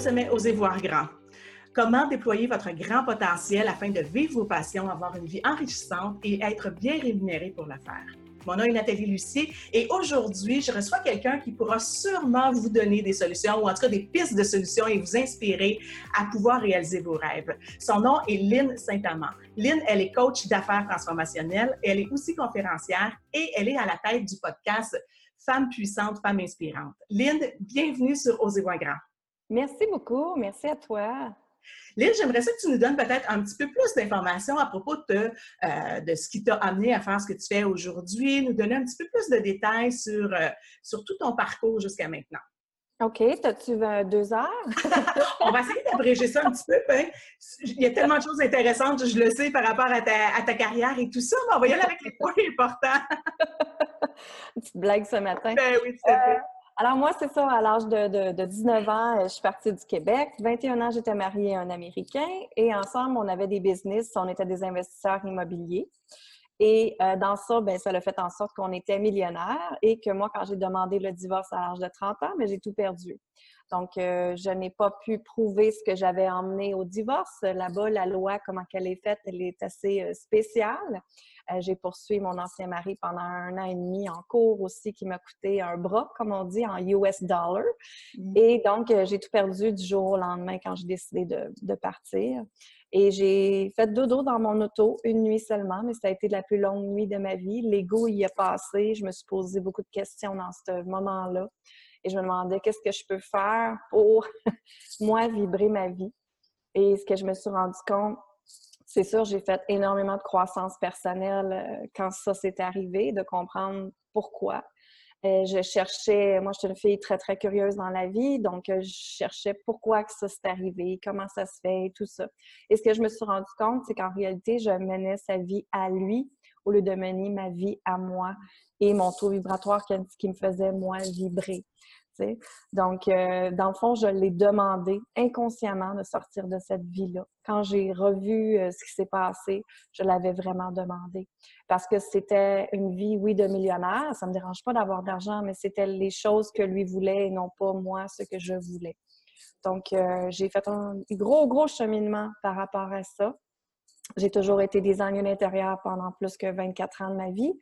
Sommet Osez voir grand. Comment déployer votre grand potentiel afin de vivre vos passions, avoir une vie enrichissante et être bien rémunéré pour la faire? Mon nom est Nathalie Lucier et aujourd'hui, je reçois quelqu'un qui pourra sûrement vous donner des solutions ou en tout cas des pistes de solutions et vous inspirer à pouvoir réaliser vos rêves. Son nom est Lynn Saint-Amand. Lynn, elle est coach d'affaires transformationnelles, elle est aussi conférencière et elle est à la tête du podcast Femmes puissantes, Femmes inspirantes. Lynn, bienvenue sur Osez Grand. Merci beaucoup. Merci à toi. Lynn, j'aimerais ça que tu nous donnes peut-être un petit peu plus d'informations à propos de, euh, de ce qui t'a amené à faire ce que tu fais aujourd'hui, nous donner un petit peu plus de détails sur, euh, sur tout ton parcours jusqu'à maintenant. OK. As-tu deux heures? On va essayer d'abréger ça un petit peu. Ben, il y a tellement de choses intéressantes, je le sais, par rapport à ta, à ta carrière et tout ça, mais on va y aller avec les points importants. Une petite blague ce matin. Ben oui, tout à fait. Euh, alors moi, c'est ça, à l'âge de, de, 19 ans, je suis partie du Québec. 21 ans, j'étais mariée à un Américain et ensemble, on avait des business, on était des investisseurs immobiliers. Et euh, dans ça, ben, ça a fait en sorte qu'on était millionnaires et que moi, quand j'ai demandé le divorce à l'âge de 30 ans, mais ben, j'ai tout perdu. Donc, euh, je n'ai pas pu prouver ce que j'avais emmené au divorce. Là-bas, la loi, comment qu'elle est faite, elle est assez euh, spéciale. Euh, j'ai poursuivi mon ancien mari pendant un an et demi en cours aussi, qui m'a coûté un bras, comme on dit, en US dollar. Mm. Et donc, j'ai tout perdu du jour au lendemain quand j'ai décidé de, de partir. Et j'ai fait dodo dans mon auto une nuit seulement, mais ça a été la plus longue nuit de ma vie. L'ego y a passé. Je me suis posé beaucoup de questions dans ce moment-là et je me demandais qu'est-ce que je peux faire pour, moi, vibrer ma vie. Et ce que je me suis rendu compte, c'est sûr, j'ai fait énormément de croissance personnelle euh, quand ça s'est arrivé, de comprendre pourquoi. Euh, je cherchais, moi, je suis une fille très, très curieuse dans la vie, donc euh, je cherchais pourquoi que ça s'est arrivé, comment ça se fait, tout ça. Et ce que je me suis rendu compte, c'est qu'en réalité, je menais sa vie à lui au lieu de mener ma vie à moi et mon taux vibratoire qui me faisait, moi, vibrer. Donc, euh, dans le fond, je l'ai demandé inconsciemment de sortir de cette vie-là. Quand j'ai revu euh, ce qui s'est passé, je l'avais vraiment demandé. Parce que c'était une vie, oui, de millionnaire. Ça ne me dérange pas d'avoir d'argent, mais c'était les choses que lui voulait et non pas moi ce que je voulais. Donc, euh, j'ai fait un gros, gros cheminement par rapport à ça. J'ai toujours été designer d'intérieur pendant plus que 24 ans de ma vie.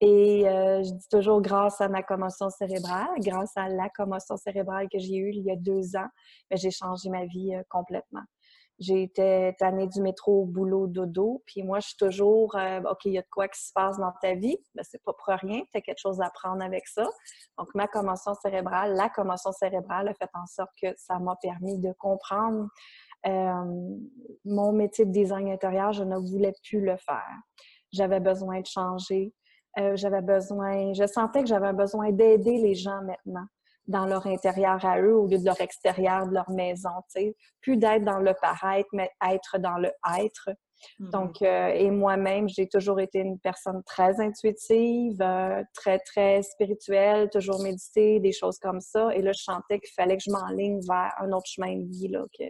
Et euh, je dis toujours grâce à ma commotion cérébrale, grâce à la commotion cérébrale que j'ai eue il y a deux ans, ben, j'ai changé ma vie euh, complètement. J'ai été tannée du métro au boulot dodo, puis moi, je suis toujours, euh, OK, il y a de quoi qui se passe dans ta vie, ben, c'est pas pour rien, tu as quelque chose à prendre avec ça. Donc, ma commotion cérébrale, la commotion cérébrale a fait en sorte que ça m'a permis de comprendre mon métier de design intérieur, je ne voulais plus le faire. J'avais besoin de changer, euh, j'avais besoin, je sentais que j'avais besoin d'aider les gens maintenant dans leur intérieur à eux au lieu de leur extérieur de leur maison, tu sais. Plus d'être dans le paraître, mais être dans le être. Mm-hmm. Donc, euh, et moi-même, j'ai toujours été une personne très intuitive, euh, très, très spirituelle, toujours méditer, des choses comme ça. Et là, je sentais qu'il fallait que je m'enligne vers un autre chemin de vie, là, que,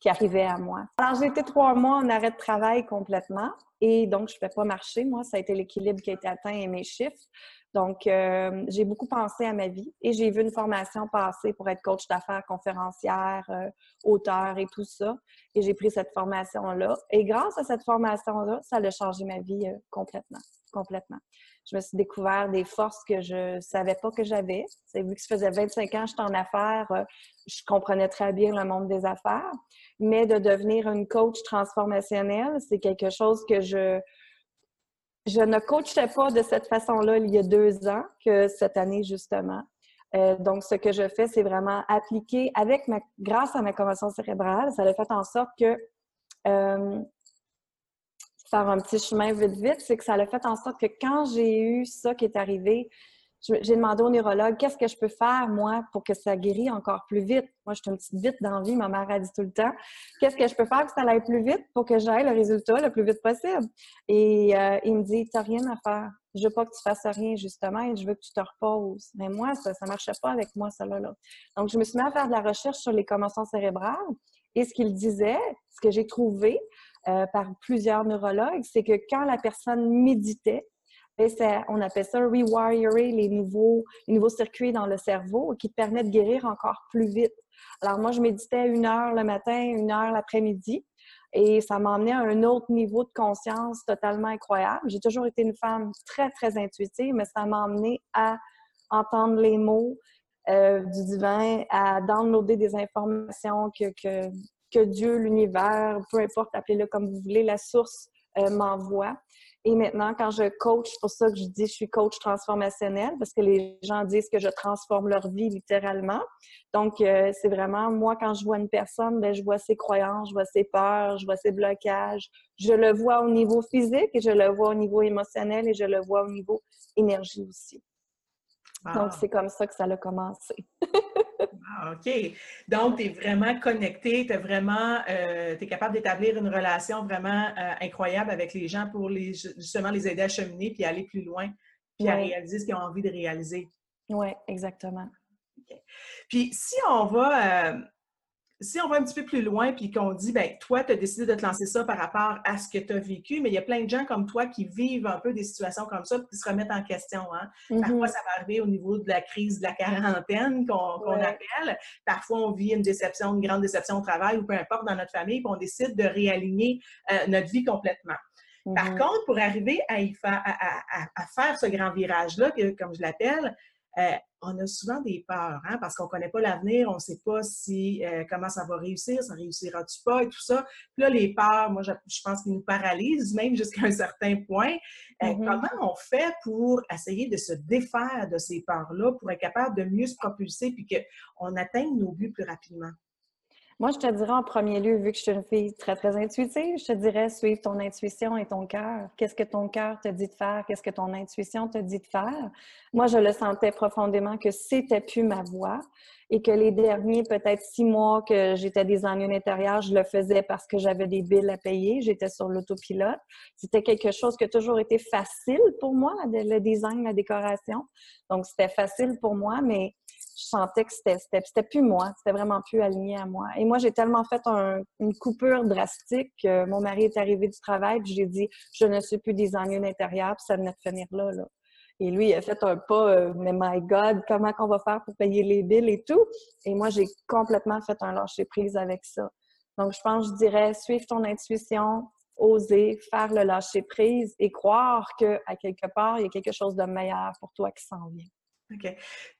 qui arrivait à moi. Alors, j'ai été trois mois en arrêt de travail complètement et donc, je ne pouvais pas marcher. Moi, ça a été l'équilibre qui a été atteint et mes chiffres. Donc, euh, j'ai beaucoup pensé à ma vie et j'ai vu une formation passer pour être coach d'affaires, conférencière, euh, auteur et tout ça. Et j'ai pris cette formation-là. Et grâce à cette formation-là, ça a changé ma vie euh, complètement. Complètement. Je me suis découvert des forces que je savais pas que j'avais. Vu que ça faisait 25 ans que j'étais en affaires, je comprenais très bien le monde des affaires. Mais de devenir une coach transformationnelle, c'est quelque chose que je je ne coachais pas de cette façon-là il y a deux ans que cette année, justement. Euh, donc, ce que je fais, c'est vraiment appliquer avec ma, grâce à ma convention cérébrale, ça a fait en sorte que, euh, faire un petit chemin vite, vite, c'est que ça a fait en sorte que quand j'ai eu ça qui est arrivé, j'ai demandé au neurologue qu'est-ce que je peux faire, moi, pour que ça guérisse encore plus vite? Moi, je suis une petite vite d'envie, ma mère a dit tout le temps. Qu'est-ce que je peux faire pour que ça aille plus vite pour que j'aille le résultat le plus vite possible? Et euh, il me dit, t'as rien à faire. Je veux pas que tu fasses rien, justement, et je veux que tu te reposes. Mais moi, ça ne marchait pas avec moi, ça là, Donc, je me suis mis à faire de la recherche sur les commotions cérébrales. Et ce qu'il disait, ce que j'ai trouvé euh, par plusieurs neurologues, c'est que quand la personne méditait, on appelle ça rewirer les nouveaux, les nouveaux circuits dans le cerveau qui te permettent de guérir encore plus vite. Alors moi, je méditais une heure le matin, une heure l'après-midi. Et ça m'a emmené à un autre niveau de conscience totalement incroyable. J'ai toujours été une femme très, très intuitive, mais ça m'a à entendre les mots euh, du divin, à downloader des informations que, que Dieu, l'univers, peu importe, appelez-le comme vous voulez, la source euh, m'envoie. Et maintenant, quand je coach, c'est pour ça que je dis je suis coach transformationnel, parce que les gens disent que je transforme leur vie littéralement. Donc, euh, c'est vraiment, moi, quand je vois une personne, ben, je vois ses croyances, je vois ses peurs, je vois ses blocages. Je le vois au niveau physique et je le vois au niveau émotionnel et je le vois au niveau énergie aussi. Donc, c'est comme ça que ça a commencé. Ah, OK. Donc, tu es vraiment connecté, tu vraiment, euh, es capable d'établir une relation vraiment euh, incroyable avec les gens pour les, justement les aider à cheminer puis aller plus loin, puis à réaliser ce qu'ils ont envie de réaliser. Oui, exactement. Puis, si on va, euh, si on va un petit peu plus loin puis qu'on dit, ben toi, tu as décidé de te lancer ça par rapport à ce que tu as vécu, mais il y a plein de gens comme toi qui vivent un peu des situations comme ça qui se remettent en question. Hein? Parfois, mm-hmm. ça va arriver au niveau de la crise de la quarantaine qu'on appelle. Parfois, on vit une déception, une grande déception au travail ou peu importe dans notre famille, puis on décide de réaligner euh, notre vie complètement. Par mm-hmm. contre, pour arriver à, y à, faire ce grand virage-là, comme je l'appelle, euh, on a souvent des peurs, hein, parce qu'on ne connaît pas l'avenir, on ne sait pas si euh, comment ça va réussir, ça réussira-tu pas et tout ça. Puis là, les peurs, moi, je, pense qu'ils nous paralysent, même jusqu'à un certain point. Euh, mm-hmm. Comment on fait pour essayer de se défaire de ces peurs-là, pour être capable de mieux se propulser puis qu'on atteigne nos buts plus rapidement? Moi, je te dirais en premier lieu, vu que je suis une fille très, très intuitive, je te dirais suivre ton intuition et ton cœur. Qu'est-ce que ton cœur te dit de faire? Qu'est-ce que ton intuition te dit de faire? Moi, je le sentais profondément que c'était plus ma voix et que les derniers, peut-être six mois que j'étais des ennuis intérieurs, je le faisais parce que j'avais des billes à payer. J'étais sur l'autopilote. C'était quelque chose qui a toujours été facile pour moi, le design, la décoration. Donc, c'était facile pour moi, mais je sentais que c'était plus moi, c'était vraiment plus aligné à moi. Et moi, j'ai tellement fait une coupure drastique que mon mari est arrivé du travail, puis j'ai dit je ne suis plus des ennuis d'intérieur, puis ça venait de finir là. Et lui, il a fait un pas, euh, mais my God, comment qu'on va faire pour payer les billes et tout? Et moi, j'ai complètement fait un lâcher prise avec ça. Donc, je pense, je dirais, suivre ton intuition, oser faire le lâcher prise et croire qu'à quelque part, il y a quelque chose de meilleur pour toi qui s'en vient. OK.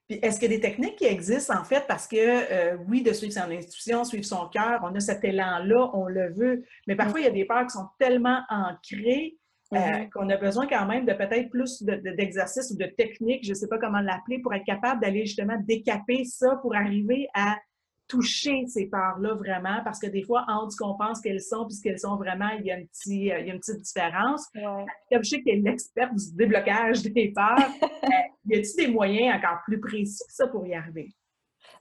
Puis est-ce qu'il y a des techniques qui existent en fait? Parce que euh, oui, de suivre son intuition, suivre son cœur, on a cet élan-là, on le veut, mais parfois il y a des peurs qui sont tellement ancrées euh, mm-hmm. qu'on a besoin quand même de peut-être plus d'exercices ou de techniques, je ne sais pas comment l'appeler, pour être capable d'aller justement décaper ça pour arriver à toucher ces peurs-là vraiment, parce que des fois, entre ce qu'on pense qu'elles sont et ce qu'elles sont vraiment, il y a, un petit, euh, il y a une petite différence. Comme je sais qu'elle est l'experte du déblocage des peurs, euh, y a-t-il des moyens encore plus précis que ça pour y arriver?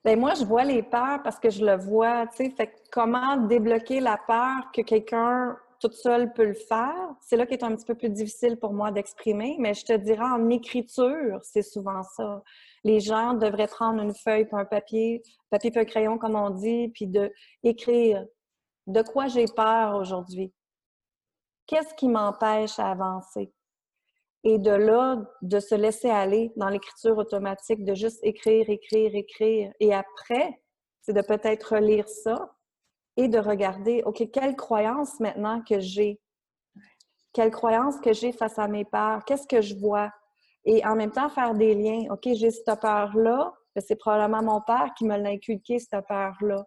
Bien, moi, je vois les peurs parce que je le vois, tu sais. Fait comment débloquer la peur que quelqu'un toute seule peut le faire? C'est là qui est un petit peu plus difficile pour moi d'exprimer, mais je te dirais en écriture, c'est souvent ça les gens devraient prendre une feuille puis un papier, papier puis un crayon, comme on dit, puis de écrire de quoi j'ai peur aujourd'hui? Qu'est-ce qui m'empêche à avancer? Et de là, de se laisser aller dans l'écriture automatique, de juste écrire, écrire, écrire. Et après, c'est de peut-être relire ça et de regarder, OK, quelle croyance maintenant que j'ai? Quelle croyance que j'ai face à mes peurs? Qu'est-ce que je vois? Et en même temps faire des liens. OK, j'ai cette peur-là, c'est probablement mon père qui me l'a inculqué, cette peur-là.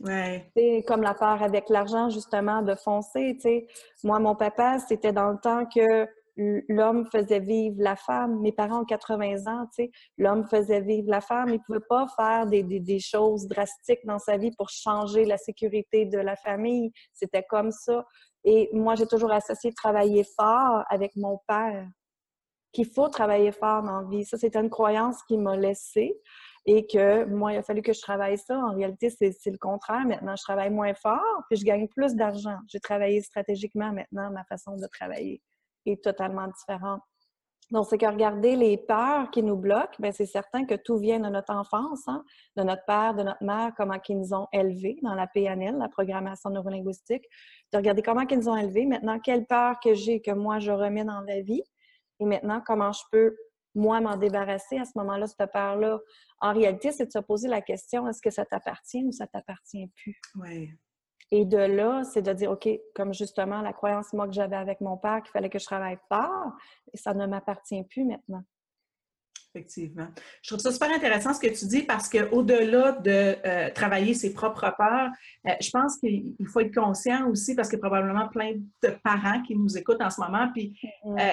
Ouais. C'est comme la peur avec l'argent, justement, de foncer. sais. Moi, mon papa, c'était dans le temps que l'homme faisait vivre la femme. Mes parents ont 80 ans, tu sais, l'homme faisait vivre la femme. Il ne pouvait pas faire des, des, des, choses drastiques dans sa vie pour changer la sécurité de la famille. C'était comme ça. Et moi, j'ai toujours associé travailler fort avec mon père qu'il faut travailler fort dans la vie. Ça, c'est une croyance qui m'a laissée et que moi, il a fallu que je travaille ça. En réalité, c'est le contraire. Maintenant, je travaille moins fort puis je gagne plus d'argent. J'ai travaillé stratégiquement maintenant. Ma façon de travailler est totalement différente. Donc, c'est que regarder les peurs qui nous bloquent, bien, c'est certain que tout vient de notre enfance, hein, de notre père, de notre mère, comment ils nous ont élevés dans la PNL, la programmation neurolinguistique, de regarder comment ils nous ont élevés. Maintenant, quelle peur que j'ai que moi je remets dans la vie, Et maintenant, comment je peux, moi, m'en débarrasser à ce moment-là, cette peur-là? En réalité, c'est de se poser la question, est-ce que ça t'appartient ou ça t'appartient plus? Oui. Et de là, c'est de dire, OK, comme justement la croyance, moi, que j'avais avec mon père, qu'il fallait que je travaille fort, et ça ne m'appartient plus maintenant. Effectivement. Je trouve ça super intéressant ce que tu dis parce qu'au-delà de euh, travailler ses propres peurs, euh, je pense qu'il faut être conscient aussi parce qu'il y a probablement plein de parents qui nous écoutent en ce moment. Puis mm-hmm. euh,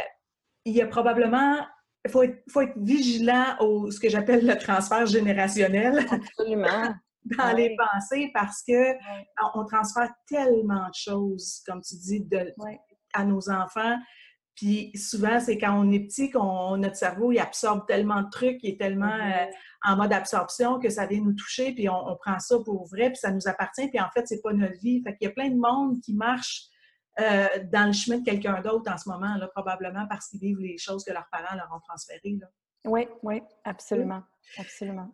il y a probablement, il faut être, faut être vigilant au ce que j'appelle le transfert générationnel. Absolument. dans les pensées parce que on, transfère tellement de choses, comme tu dis, de, à nos enfants. Puis souvent, c'est quand on est petit qu'on notre cerveau il absorbe tellement de trucs, il est tellement mm-hmm. euh, en mode absorption que ça vient nous toucher, puis on, prend ça pour vrai, puis ça nous appartient, puis en fait, c'est pas notre vie. Fait qu'il y a plein de monde qui marche euh, dans le chemin de quelqu'un d'autre en ce moment, là, probablement parce qu'ils vivent les choses que leurs parents leur ont transférées. Oui, oui, absolument. Absolument.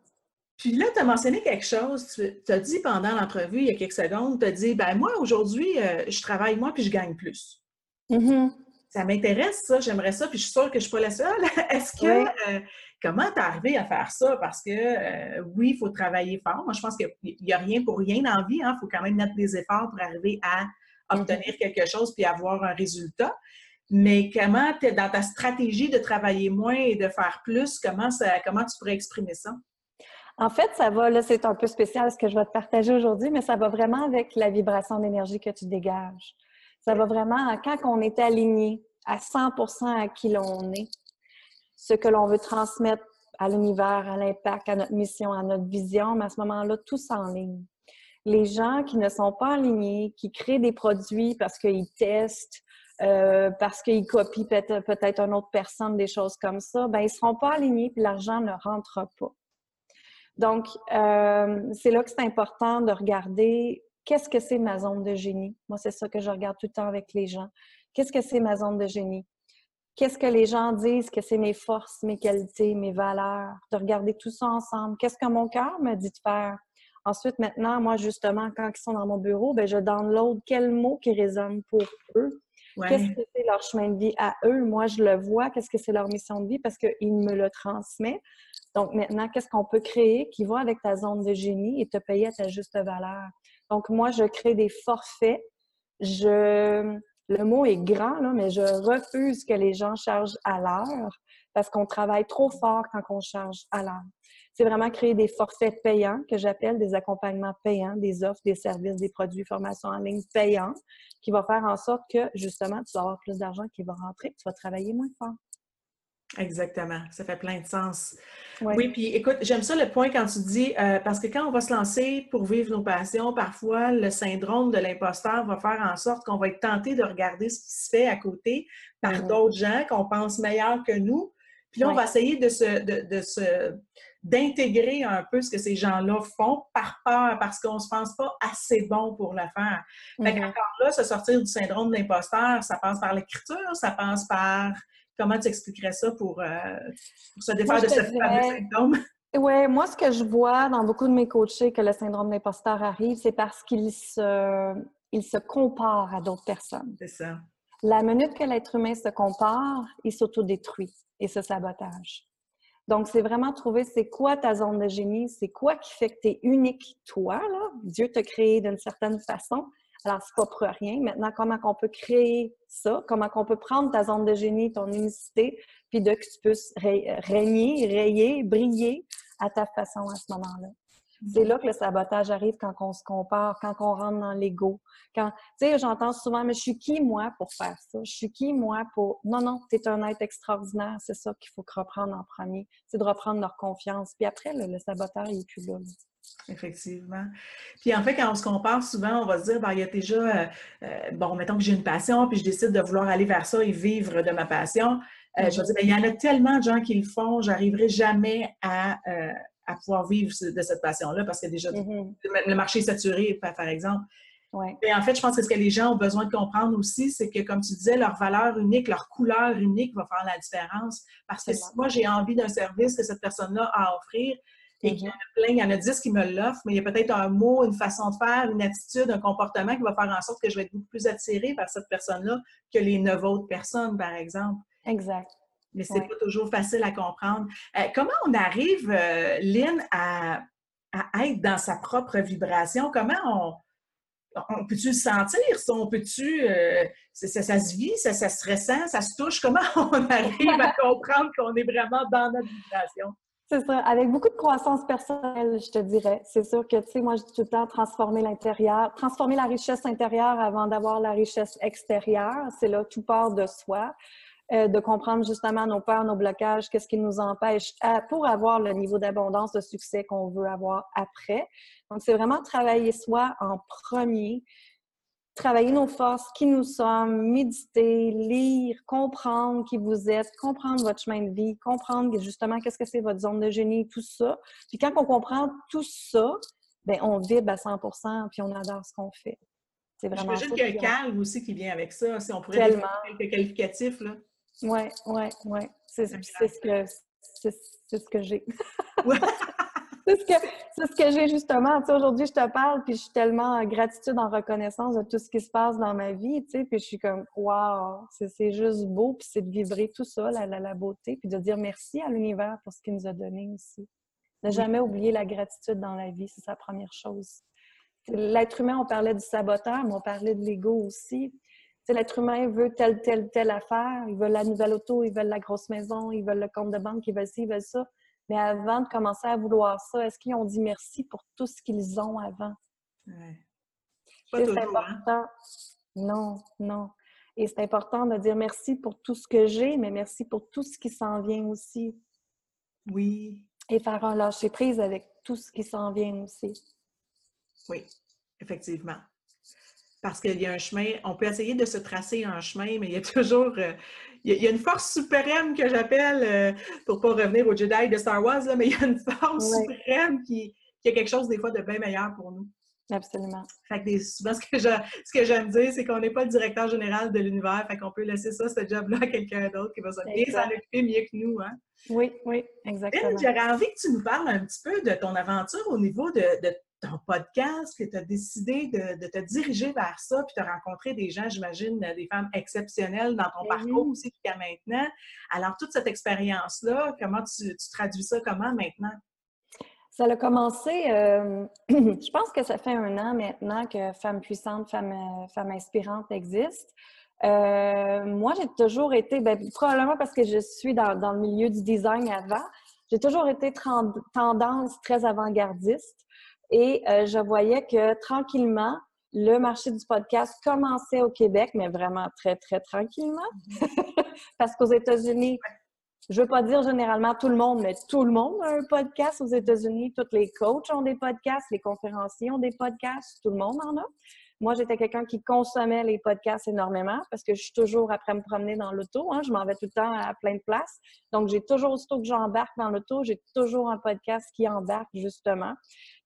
Puis là, tu as mentionné quelque chose, tu as dit pendant l'entrevue, il y a quelques secondes, tu as dit, ben moi, aujourd'hui, euh, je travaille moi, puis je gagne plus. Mm-hmm. Ça m'intéresse, ça, j'aimerais ça, puis je suis sûre que je ne suis pas la seule. Est-ce que, euh, comment tu es arrivé à faire ça? Parce que, euh, oui, il faut travailler fort. Moi, je pense qu'il n'y a rien pour rien dans la vie. Il hein. faut quand même mettre des efforts pour arriver à obtenir quelque chose puis avoir un résultat. Mais comment, dans ta stratégie de travailler moins et de faire plus, comment, ça, comment tu pourrais exprimer ça? En fait, ça va, là, c'est un peu spécial ce que je vais te partager aujourd'hui, mais ça va vraiment avec la vibration d'énergie que tu dégages. Ça va vraiment, quand on est aligné à 100 à qui l'on est, ce que l'on veut transmettre à l'univers, à l'impact, à notre mission, à notre vision, mais à ce moment-là, tout s'enligne. Les gens qui ne sont pas alignés, qui créent des produits parce qu'ils testent, euh, parce qu'ils copient peut-être une autre personne, des choses comme ça, ben ils ne seront pas alignés puis l'argent ne rentre pas. Donc, euh, c'est là que c'est important de regarder qu'est-ce que c'est ma zone de génie. Moi, c'est ça que je regarde tout le temps avec les gens. Qu'est-ce que c'est ma zone de génie? Qu'est-ce que les gens disent que c'est mes forces, mes qualités, mes valeurs? De regarder tout ça ensemble. Qu'est-ce que mon cœur me dit de faire? Ensuite, maintenant, moi, justement, quand ils sont dans mon bureau, ben, je download quels mots qui résonnent pour eux. Qu'est-ce que c'est leur chemin de vie à eux? Moi, je le vois. Qu'est-ce que c'est leur mission de vie? Parce qu'ils me le transmettent. Donc maintenant, qu'est-ce qu'on peut créer qui va avec ta zone de génie et te payer à ta juste valeur? Donc moi, je crée des forfaits. Je, le mot est grand, là, mais je refuse que les gens chargent à l'heure parce qu'on travaille trop fort quand on charge à l'heure. C'est vraiment créer des forfaits payants que j'appelle des accompagnements payants, des offres, des services, des produits, formations en ligne payants qui vont faire en sorte que justement, tu vas avoir plus d'argent qui va rentrer, tu vas travailler moins fort. Exactement, ça fait plein de sens. Oui, puis écoute, j'aime ça le point quand tu dis, euh, parce que quand on va se lancer pour vivre nos passions, parfois le syndrome de l'imposteur va faire en sorte qu'on va être tenté de regarder ce qui se fait à côté par mm-hmm. d'autres gens qu'on pense meilleurs que nous. Puis là, on va essayer de se, de, se, d'intégrer un peu ce que ces gens-là font par peur, parce qu'on ne se pense pas assez bon pour le faire. Fait mm-hmm. là, se sortir du syndrome de l'imposteur, ça passe par l'écriture, ça passe par Comment tu expliquerais ça pour, euh, se défaire de ce fameux symptôme? Oui, moi, ce que je vois dans beaucoup de mes coachés que le syndrome d'imposteur arrive, c'est parce qu'il se, il se compare à d'autres personnes. C'est ça. La minute que l'être humain se compare, il s'autodétruit et se sabotage. Donc, c'est vraiment trouver c'est quoi ta zone de génie, c'est quoi qui fait que tu es unique, toi, là? Dieu t'a créé d'une certaine façon. Alors, c'est pas pour rien. Maintenant, comment on peut créer ça? Comment on peut prendre ta zone de génie, ton unicité, puis de que tu puisses régner, rayer, briller à ta façon à ce moment-là? C'est là que le sabotage arrive quand on se compare, quand on rentre dans l'ego. Quand, tu sais, j'entends souvent, mais je suis qui, moi, pour faire ça? Je suis qui, moi, pour... Non, non, tu es un être extraordinaire. C'est ça qu'il faut reprendre en premier. C'est de reprendre leur confiance. Puis après, le sabotage, il est plus là. Effectivement. Puis en fait, quand on se compare, souvent, on va se dire, ben, il y a déjà, euh, euh, bon, mettons que j'ai une passion, puis je décide de vouloir aller vers ça et vivre de ma passion. Euh, je vais dire, ben, il y en a tellement de gens qui le font, j'arriverai jamais à, à, pouvoir vivre de cette passion-là parce que déjà, mm-hmm. le marché est saturé, par, exemple. Ouais. Et en fait, je pense que ce que les gens ont besoin de comprendre aussi, c'est que, comme tu disais, leur valeur unique, leur couleur unique va faire la différence. Parce que si moi, j'ai envie d'un service que cette personne-là a à offrir, et y en a plein, il y en a dix qui me l'offrent, mais il y a peut-être un mot, une façon de faire, une attitude, un comportement qui va faire en sorte que je vais être beaucoup plus attirée par cette personne-là que les neuf autres personnes, par exemple. Exact. Mais c'est pas toujours facile à comprendre. Euh, comment on arrive, euh, Lynn, à, être dans sa propre vibration? Comment on, on peut-tu le sentir? Ça, on peut-tu, euh, ça, se vit, ça, ça, se ressent, ça se touche? Comment on arrive à comprendre qu'on est vraiment dans notre vibration? C'est ça, avec beaucoup de croissance personnelle, je te dirais. C'est sûr que, tu sais, moi, je dis tout le temps transformer l'intérieur, transformer la richesse intérieure avant d'avoir la richesse extérieure. C'est là, tout part de soi. Euh, de comprendre justement nos peurs, nos blocages, qu'est-ce qui nous empêche pour avoir le niveau d'abondance, de succès qu'on veut avoir après. Donc, c'est vraiment travailler soi en premier, travailler nos forces, qui nous sommes, méditer, lire, comprendre qui vous êtes, comprendre votre chemin de vie, comprendre justement qu'est-ce que c'est votre zone de génie, tout ça. Puis quand on comprend tout ça, ben on vibre à 100 puis on adore ce qu'on fait. C'est vraiment J'imagine qu'il y a un calme aussi qui vient avec ça. Si on pourrait quelques qualificatifs, là. Oui, oui, oui. C'est ce que, c'est ce que j'ai. c'est ce que, ce que j'ai justement. Tu sais, aujourd'hui, je te parle, puis je suis tellement en gratitude, en reconnaissance de tout ce qui se passe dans ma vie, tu sais, puis je suis comme, waouh, c'est juste beau, puis c'est de vibrer tout ça, la, la, beauté, puis de dire merci à l'univers pour ce qu'il nous a donné aussi. Ne jamais oublier la gratitude dans la vie, c'est sa première chose. L'être humain, on parlait du saboteur, mais on parlait de l'ego aussi l'être humain veut telle, telle, telle affaire. Ils veulent la nouvelle auto, ils veulent la grosse maison, ils veulent le compte de banque, ils veulent ci, ils veulent ça. Mais avant de commencer à vouloir ça, est-ce qu'ils ont dit merci pour tout ce qu'ils ont avant? C'est hein? important. Non, non. Et c'est important de dire merci pour tout ce que j'ai, mais merci pour tout ce qui s'en vient aussi. Oui. Et faire un lâcher prise avec tout ce qui s'en vient aussi. Oui, effectivement parce qu'il y a un chemin, on peut essayer de se tracer un chemin, mais il y a toujours, euh, il, y a, une force suprême que j'appelle, euh, pour ne pas revenir au Jedi de Star Wars, mais il y a une force suprême qui, qui, a quelque chose des fois de bien meilleur pour nous. Absolument. Fait que souvent, ce que, ce que j'aime dire, c'est qu'on n'est pas le directeur général de l'univers, fait qu'on peut laisser ça, ce job-là, à quelqu'un d'autre qui va bien s'en occuper mieux que nous. Hein? Oui, oui, exactement. J'aurais envie que tu nous parles un petit peu de ton aventure au niveau de, de ton podcast, que tu as décidé de, te diriger vers ça, puis tu as rencontré des gens, j'imagine, des femmes exceptionnelles dans ton ben parcours aussi jusqu'à maintenant. Alors, toute cette expérience-là, comment tu, traduis ça comment maintenant? Ça a commencé, euh, je pense que ça fait un an maintenant que Femmes puissantes, Femmes, euh, femmes inspirantes existent. Euh, moi, j'ai toujours été, ben, probablement parce que je suis dans, dans, le milieu du design avant, j'ai toujours été tendance très avant-gardiste. Et euh, je voyais que tranquillement, le marché du podcast commençait au Québec, mais vraiment très, très tranquillement. Parce qu'aux États-Unis, je ne veux pas dire généralement tout le monde, mais tout le monde a un podcast aux États-Unis. Tous les coachs ont des podcasts, les conférenciers ont des podcasts, tout le monde en a. Moi, j'étais quelqu'un qui consommait les podcasts énormément parce que je suis toujours après me promener dans l'auto. Hein, je m'en vais tout le temps à plein de places. Donc, j'ai toujours, aussitôt que j'embarque dans l'auto, j'ai toujours un podcast qui embarque justement,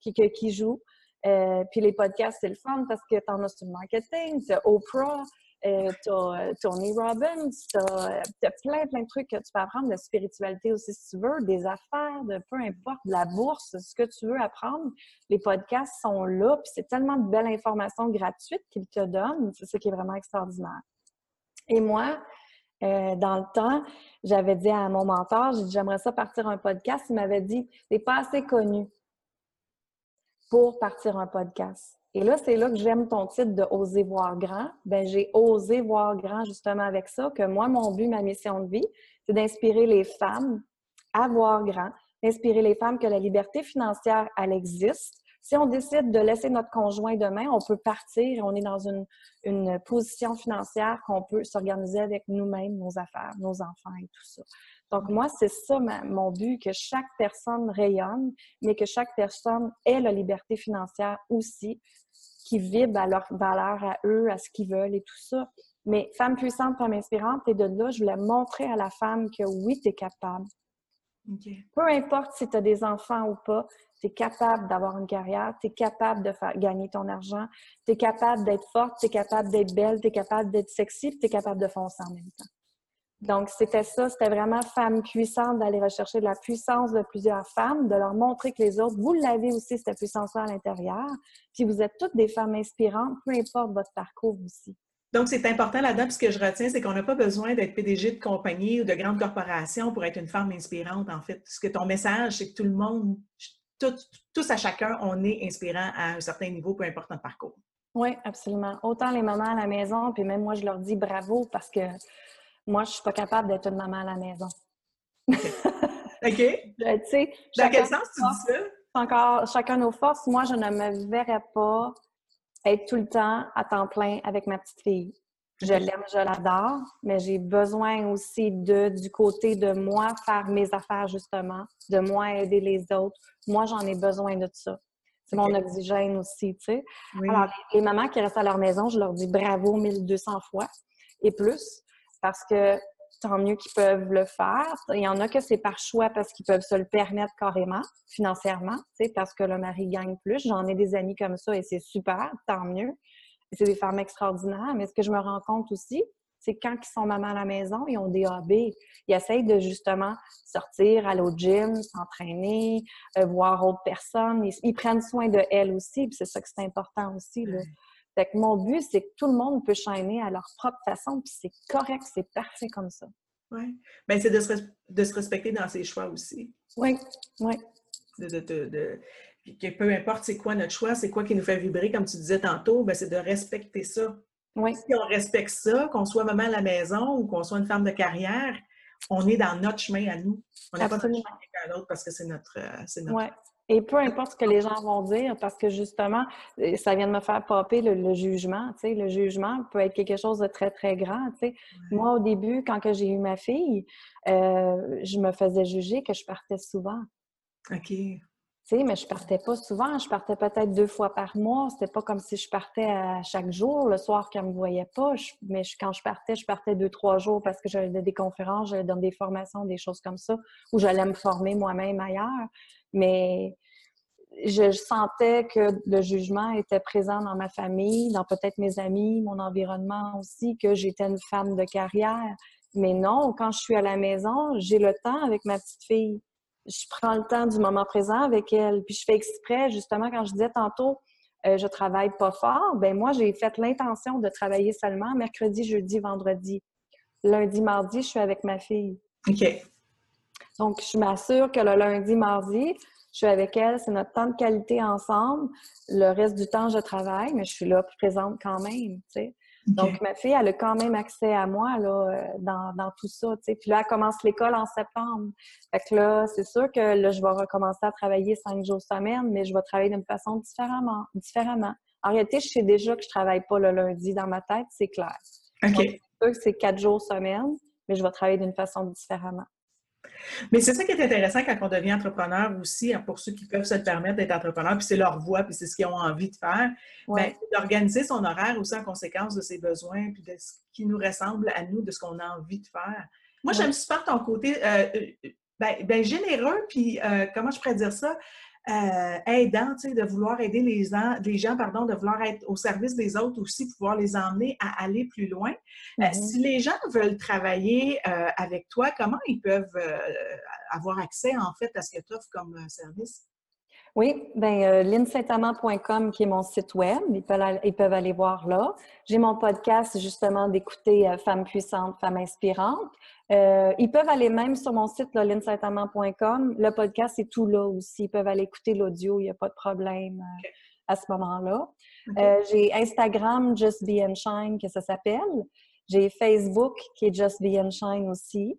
qui, qui joue. Euh, puis les podcasts, c'est le fun parce que tu en as sur le marketing, tu Oprah, euh, as Tony Robbins, tu as, plein, plein de trucs que tu peux apprendre, de spiritualité aussi si tu veux, des affaires, peu importe, de la bourse, ce que tu veux apprendre. Les podcasts sont là, puis c'est tellement de belles informations gratuites qu'ils te donnent. C'est ce qui est vraiment extraordinaire. Et moi, euh, dans le temps, j'avais dit à mon mentor, j'ai dit, j'aimerais ça partir un podcast. Il m'avait dit, t'es pas assez connu pour partir un podcast. Et là, c'est là que j'aime ton titre de Oser voir grand. Ben, j'ai osé voir grand justement avec ça, que moi, mon but, ma mission de vie, c'est d'inspirer les femmes à voir grand, d'inspirer les femmes que la liberté financière, elle existe. Si on décide de laisser notre conjoint demain, on peut partir, on est dans une, une position financière qu'on peut s'organiser avec nous-mêmes, nos affaires, nos enfants et tout ça. Donc, moi, c'est ça mon but, que chaque personne rayonne, mais que chaque personne ait la liberté financière aussi, qui vibre à leur valeur à eux, à ce qu'ils veulent et tout ça. Mais femme puissante, femme inspirante, et de là, je voulais montrer à la femme que oui, tu es capable. Peu importe si tu as des enfants ou pas, tu es capable d'avoir une carrière, tu es capable de faire gagner ton argent, tu es capable d'être forte, tu es capable d'être belle, tu es capable d'être sexy, tu es capable de foncer en même temps. Donc, c'était ça, c'était vraiment femme puissante d'aller rechercher de la puissance de plusieurs femmes, de leur montrer que les autres, vous l'avez aussi, cette puissance-là à l'intérieur. Puis vous êtes toutes des femmes inspirantes, peu importe votre parcours aussi. Donc, c'est important là-dedans, puis ce que je retiens, c'est qu'on n'a pas besoin d'être PDG de compagnie ou de grande corporation pour être une femme inspirante, en fait. Ce que ton message, c'est que tout le monde, tous à chacun, on est inspirant à un certain niveau, peu importe notre parcours. Oui, absolument. Autant les mamans à la maison, puis même moi, je leur dis bravo parce que moi, je ne suis pas capable d'être une maman à la maison. OK. tu sais, Dans quel sens tu dis ça? Encore chacun nos forces. Moi, je ne me verrais pas être tout le temps à temps plein avec ma petite fille. Je l'aime, je l'adore, mais j'ai besoin aussi de, du côté de moi, faire mes affaires justement, de moi aider les autres. Moi, j'en ai besoin de ça. C'est mon oxygène aussi, tu sais. Alors, les, mamans qui restent à leur maison, je leur dis bravo 1200 fois et plus, parce que tant mieux qu'ils peuvent le faire. Il y en a que c'est par choix parce qu'ils peuvent se le permettre carrément, financièrement, parce que le mari gagne plus. J'en ai des amis comme ça et c'est super, tant mieux. C'est des femmes extraordinaires. Mais ce que je me rends compte aussi, c'est quand ils sont mamans à la maison, ils ont des AB. Ils essayent de justement sortir, aller au gym, s'entraîner, euh, voir autres personnes. Ils, prennent soin de elles aussi, c'est ça que c'est important aussi. Là. Fait que mon but, c'est que tout le monde peut shiner à leur propre façon, puis c'est correct, c'est parfait comme ça. Oui. Bien, c'est de se, de se, respecter dans ses choix aussi. Oui, oui. De, de, de, que peu importe c'est quoi notre choix, c'est quoi qui nous fait vibrer, comme tu disais tantôt, ben, c'est de respecter ça. Oui. Si on respecte ça, qu'on soit maman à la maison ou qu'on soit une femme de carrière, on est dans notre chemin à nous. On n'est pas dans le chemin de quelqu'un d'autre parce que c'est notre, euh, c'est notre et peu importe ce que les gens vont dire, parce que justement, euh, ça vient de me faire popper le, jugement. Tu sais, le jugement peut être quelque chose de très, très grand. Tu sais. Moi, au début, quand j'ai eu ma fille, euh, je me faisais juger que je partais souvent. OK. Tu sais, mais je partais pas souvent. Je partais peut-être deux fois par mois. C'était pas comme si je partais à chaque jour, le soir qu'elle me voyait pas. mais quand je partais, je partais deux, trois jours parce que j'allais des conférences, j'allais dans des formations, des choses comme ça, où j'allais me former moi-même ailleurs. Mais je sentais que le jugement était présent dans ma famille, dans peut-être mes amis, mon environnement aussi, que j'étais une femme de carrière. Mais non, quand je suis à la maison, j'ai le temps avec ma petite fille. Je prends le temps du moment présent avec elle. Puis je fais exprès, justement, quand je disais tantôt, euh, je travaille pas fort, ben moi, j'ai fait l'intention de travailler seulement mercredi, jeudi, vendredi. Lundi, mardi, je suis avec ma fille. OK. Donc, je m'assure que le lundi, mardi, je suis avec elle, c'est notre temps de qualité ensemble. Le reste du temps, je travaille, mais je suis là présente quand même, Donc, ma fille, elle a quand même accès à moi là, euh, dans, tout ça. Puis là, elle commence l'école en septembre. Fait que là, c'est sûr que là, je vais recommencer à travailler cinq jours semaine, mais je vais travailler d'une façon différemment. différemment. En réalité, je sais déjà que je travaille pas le lundi dans ma tête, c'est clair. OK. c'est sûr que c'est quatre jours semaine, mais je vais travailler d'une façon différemment. Mais c'est ça qui est intéressant quand on devient entrepreneur aussi, hein, pour ceux qui peuvent se le permettre d'être entrepreneur, puis c'est leur voie, puis c'est ce qu'ils ont envie de faire, ben, d'organiser son horaire aussi en conséquence de ses besoins, puis de ce qui nous ressemble à nous, de ce qu'on a envie de faire. Moi, j'aime super ton côté euh, euh, ben, ben, généreux, puis euh, comment je pourrais dire ça? Euh, aidant, de vouloir aider les, gens, gens, pardon, de vouloir être au service des autres aussi, pouvoir les emmener à aller plus loin. Euh, mm-hmm. si les gens veulent travailler euh, avec toi, comment ils peuvent euh, avoir accès en fait à ce que tu offres comme service? Oui, bien, linsaintamant.com qui est mon site web, ils peuvent, ils peuvent aller voir là. J'ai mon podcast justement d'écouter Femmes puissantes, Femmes inspirantes. Euh, ils peuvent aller même sur mon site, linsaintamant.com. Le podcast est tout là aussi. Ils peuvent aller écouter l'audio, il n'y a pas de problème euh, à ce moment-là. Euh, j'ai Instagram, Just Be and Shine, que ça s'appelle. J'ai Facebook, qui est Just Be and Shine aussi.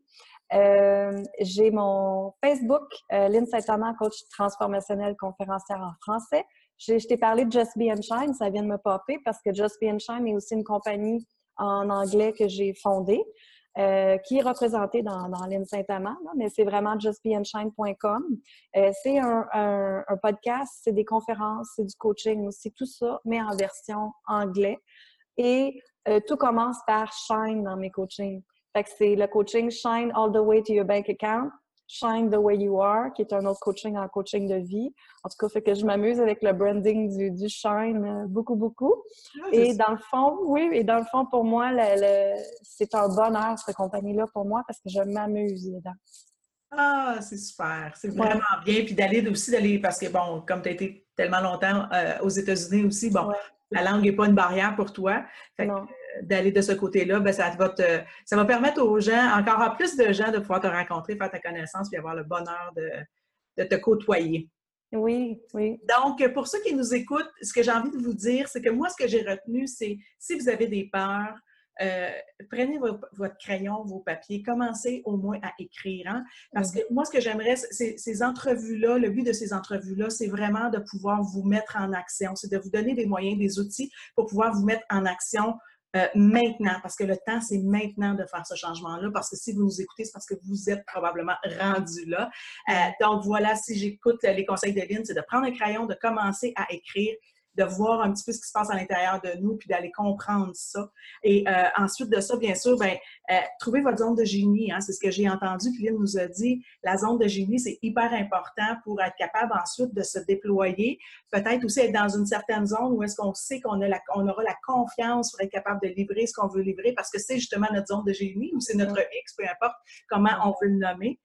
J'ai mon Facebook, Lynn Saint-Amand, coach transformationnel conférencière en français. Je, t'ai parlé de Just Be and Shine, ça vient de me popper parce que Just Be and Shine est aussi une compagnie en anglais que j'ai fondée. Euh, qui est représenté dans, dans l'île Saint-Amand, mais c'est vraiment justbeandshine.com. Euh, c'est un, podcast, c'est des conférences, c'est du coaching aussi, tout ça, mais en version anglais. Et euh, tout commence par Shine dans mes coachings. Fait que c'est le coaching Shine All the Way to Your Bank Account. Shine the Way You Are, qui est un autre coaching en coaching de vie. En tout cas, fait que je m'amuse avec le branding du, du Shine euh, beaucoup, beaucoup. Ah, et dans le fond, oui, et dans le fond, pour moi, c'est un bonheur, cette compagnie-là, pour moi, parce que je m'amuse dedans. Ah, c'est super. C'est vraiment bien. Puis d'aller aussi, d'aller, parce que bon, comme tu as été tellement longtemps euh, aux États-Unis aussi, bon, la langue n'est pas une barrière pour toi. Fait d'aller de ce côté-là, ben, ça, va ça va permettre aux gens, encore à plus de gens, de pouvoir te rencontrer, faire ta connaissance, puis avoir le bonheur de, de te côtoyer. Oui, oui. Donc, pour ceux qui nous écoutent, ce que j'ai envie de vous dire, c'est que moi, ce que j'ai retenu, c'est si vous avez des peurs, euh, prenez votre, crayon, vos papiers, commencez au moins à écrire. Hein. Parce que moi, ce que j'aimerais, ces entrevues-là, le but de ces entrevues-là, c'est vraiment de pouvoir vous mettre en action, c'est de vous donner des moyens, des outils pour pouvoir vous mettre en action euh, maintenant, parce que le temps, c'est maintenant de faire ce changement-là, parce que si vous nous écoutez, c'est parce que vous êtes probablement rendu là. Euh, donc voilà, si j'écoute les conseils de Lynn, c'est de prendre un crayon, de commencer à écrire de voir un petit peu ce qui se passe à l'intérieur de nous, puis d'aller comprendre ça. Et euh, ensuite de ça, bien sûr, ben, euh, trouver votre zone de génie. Hein, c'est ce que j'ai entendu, Lynn nous a dit. La zone de génie, c'est hyper important pour être capable ensuite de se déployer. Peut-être aussi être dans une certaine zone où est-ce qu'on sait qu'on on aura la confiance pour être capable de livrer ce qu'on veut livrer parce que c'est justement notre zone de génie ou c'est notre X, peu importe comment on veut le nommer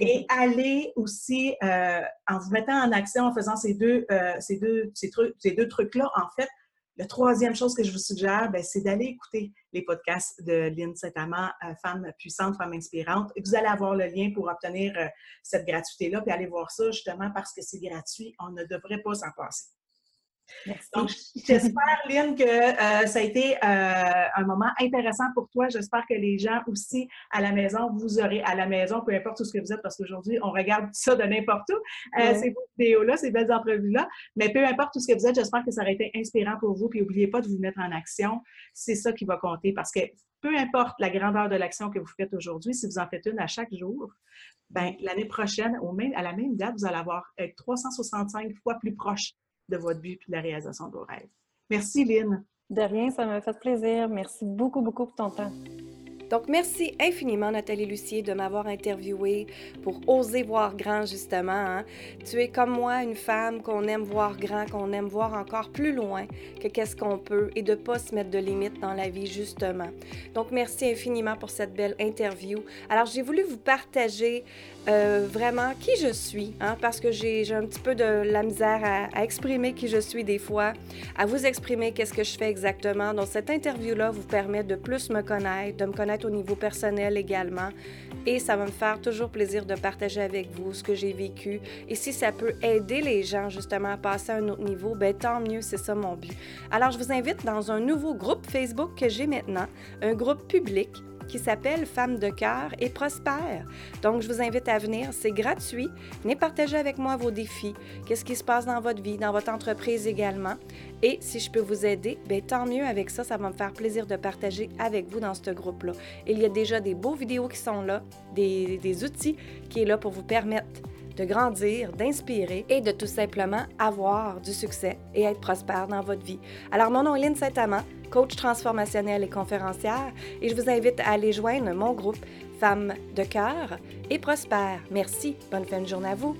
et aller aussi, euh, en vous mettant en action, en faisant ces deux, euh, ces deux, ces trucs, ces deux trucs-là, en fait, la troisième chose que je vous suggère, ben, c'est d'aller écouter les podcasts de Lynn Saint-Amand, euh, Femme puissante, Femme inspirante. Vous allez avoir le lien pour obtenir cette gratuité-là, puis aller voir ça justement parce que c'est gratuit. On ne devrait pas s'en passer. Donc, j'espère, Lynn, que euh, ça a été euh, un moment intéressant pour toi. J'espère que les gens aussi à la maison, vous aurez à la maison, peu importe où ce que vous êtes, parce qu'aujourd'hui, on regarde ça de n'importe où, euh, ces vidéos-là, ces belles entrevues-là. Mais peu importe où ce que vous êtes, j'espère que ça aurait été inspirant pour vous. Puis n'oubliez pas de vous mettre en action. C'est ça qui va compter parce que peu importe la grandeur de l'action que vous faites aujourd'hui, si vous en faites une à chaque jour, ben, l'année prochaine, au même, à la même date, vous allez avoir être 365 fois plus proche de votre but et de la réalisation de vos rêves. Merci, Lynn. De rien, ça m'a fait plaisir. Merci beaucoup, beaucoup pour ton temps. Donc, merci infiniment, Nathalie Lucier, de m'avoir interviewée pour oser voir grand, justement. Hein. Tu es comme moi, une femme qu'on aime voir grand, qu'on aime voir encore plus loin que qu'est-ce qu'on peut et de ne pas se mettre de limites dans la vie, justement. Donc, merci infiniment pour cette belle interview. Alors, j'ai voulu vous partager euh, vraiment qui je suis, hein, parce que j'ai un petit peu de la misère à, à, exprimer qui je suis des fois, à vous exprimer qu'est-ce que je fais exactement. Donc, cette interview-là vous permet de plus me connaître, de me connaître au niveau personnel également. Et ça va me faire toujours plaisir de partager avec vous ce que j'ai vécu. Et si ça peut aider les gens justement à passer à un autre niveau, ben tant mieux, c'est ça mon but. Alors, je vous invite dans un nouveau groupe Facebook que j'ai maintenant, un groupe public qui s'appelle Femmes de cœur et prospère. Donc, je vous invite à venir. C'est gratuit. Venez partager avec moi vos défis. Qu'est-ce qui se passe dans votre vie, dans votre entreprise également? Et si je peux vous aider, bien, tant mieux avec ça. Ça va me faire plaisir de partager avec vous dans ce groupe-là. Il y a déjà des beaux vidéos qui sont là, des, des outils qui sont là pour vous permettre de grandir, d'inspirer et de tout simplement avoir du succès et être prospère dans votre vie. Alors, mon nom est Lynn Saint-Amand coach transformationnel et conférencière, et je vous invite à aller joindre mon groupe Femmes de cœur et prospère. Merci. Bonne fin de journée à vous.